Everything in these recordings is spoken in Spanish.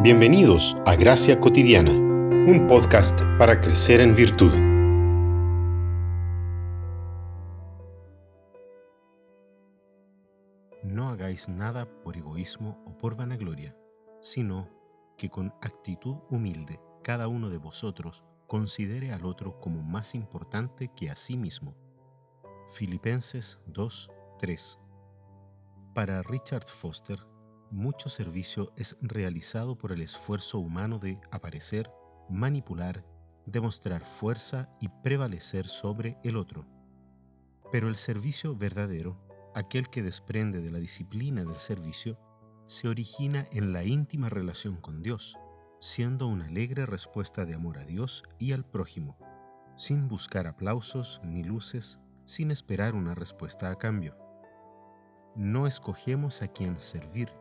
Bienvenidos a Gracia Cotidiana, un podcast para crecer en virtud. No hagáis nada por egoísmo o por vanagloria, sino que con actitud humilde cada uno de vosotros considere al otro como más importante que a sí mismo. Filipenses 2:3 Para Richard Foster, mucho servicio es realizado por el esfuerzo humano de aparecer, manipular, demostrar fuerza y prevalecer sobre el otro. Pero el servicio verdadero, aquel que desprende de la disciplina del servicio, se origina en la íntima relación con Dios, siendo una alegre respuesta de amor a Dios y al prójimo, sin buscar aplausos ni luces, sin esperar una respuesta a cambio. No escogemos a quien servir,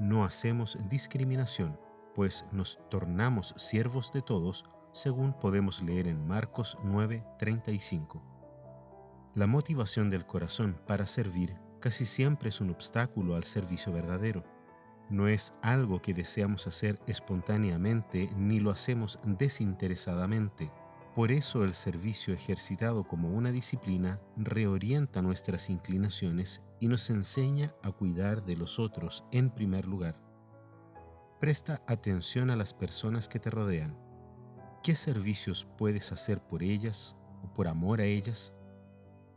no hacemos discriminación, pues nos tornamos siervos de todos, según podemos leer en Marcos 9:35. La motivación del corazón para servir casi siempre es un obstáculo al servicio verdadero. No es algo que deseamos hacer espontáneamente ni lo hacemos desinteresadamente. Por eso el servicio ejercitado como una disciplina reorienta nuestras inclinaciones y nos enseña a cuidar de los otros en primer lugar. Presta atención a las personas que te rodean. ¿Qué servicios puedes hacer por ellas o por amor a ellas?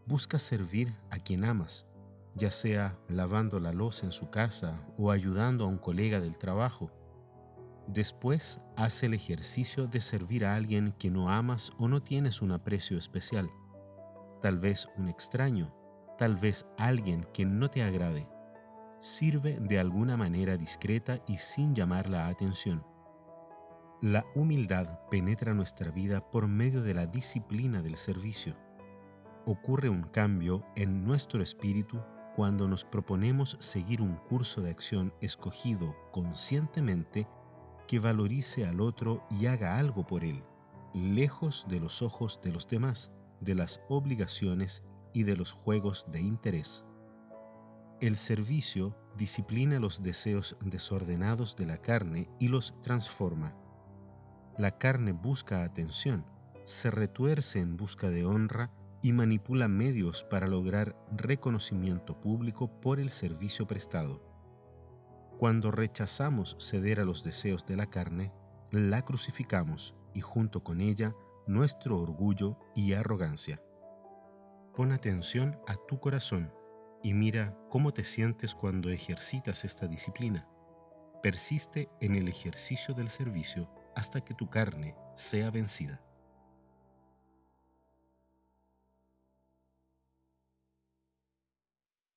Busca servir a quien amas, ya sea lavando la loza en su casa o ayudando a un colega del trabajo. Después, haz el ejercicio de servir a alguien que no amas o no tienes un aprecio especial, tal vez un extraño tal vez alguien que no te agrade, sirve de alguna manera discreta y sin llamar la atención. La humildad penetra nuestra vida por medio de la disciplina del servicio. Ocurre un cambio en nuestro espíritu cuando nos proponemos seguir un curso de acción escogido conscientemente que valorice al otro y haga algo por él, lejos de los ojos de los demás, de las obligaciones y de los juegos de interés. El servicio disciplina los deseos desordenados de la carne y los transforma. La carne busca atención, se retuerce en busca de honra y manipula medios para lograr reconocimiento público por el servicio prestado. Cuando rechazamos ceder a los deseos de la carne, la crucificamos y junto con ella nuestro orgullo y arrogancia. Pon atención a tu corazón y mira cómo te sientes cuando ejercitas esta disciplina. Persiste en el ejercicio del servicio hasta que tu carne sea vencida.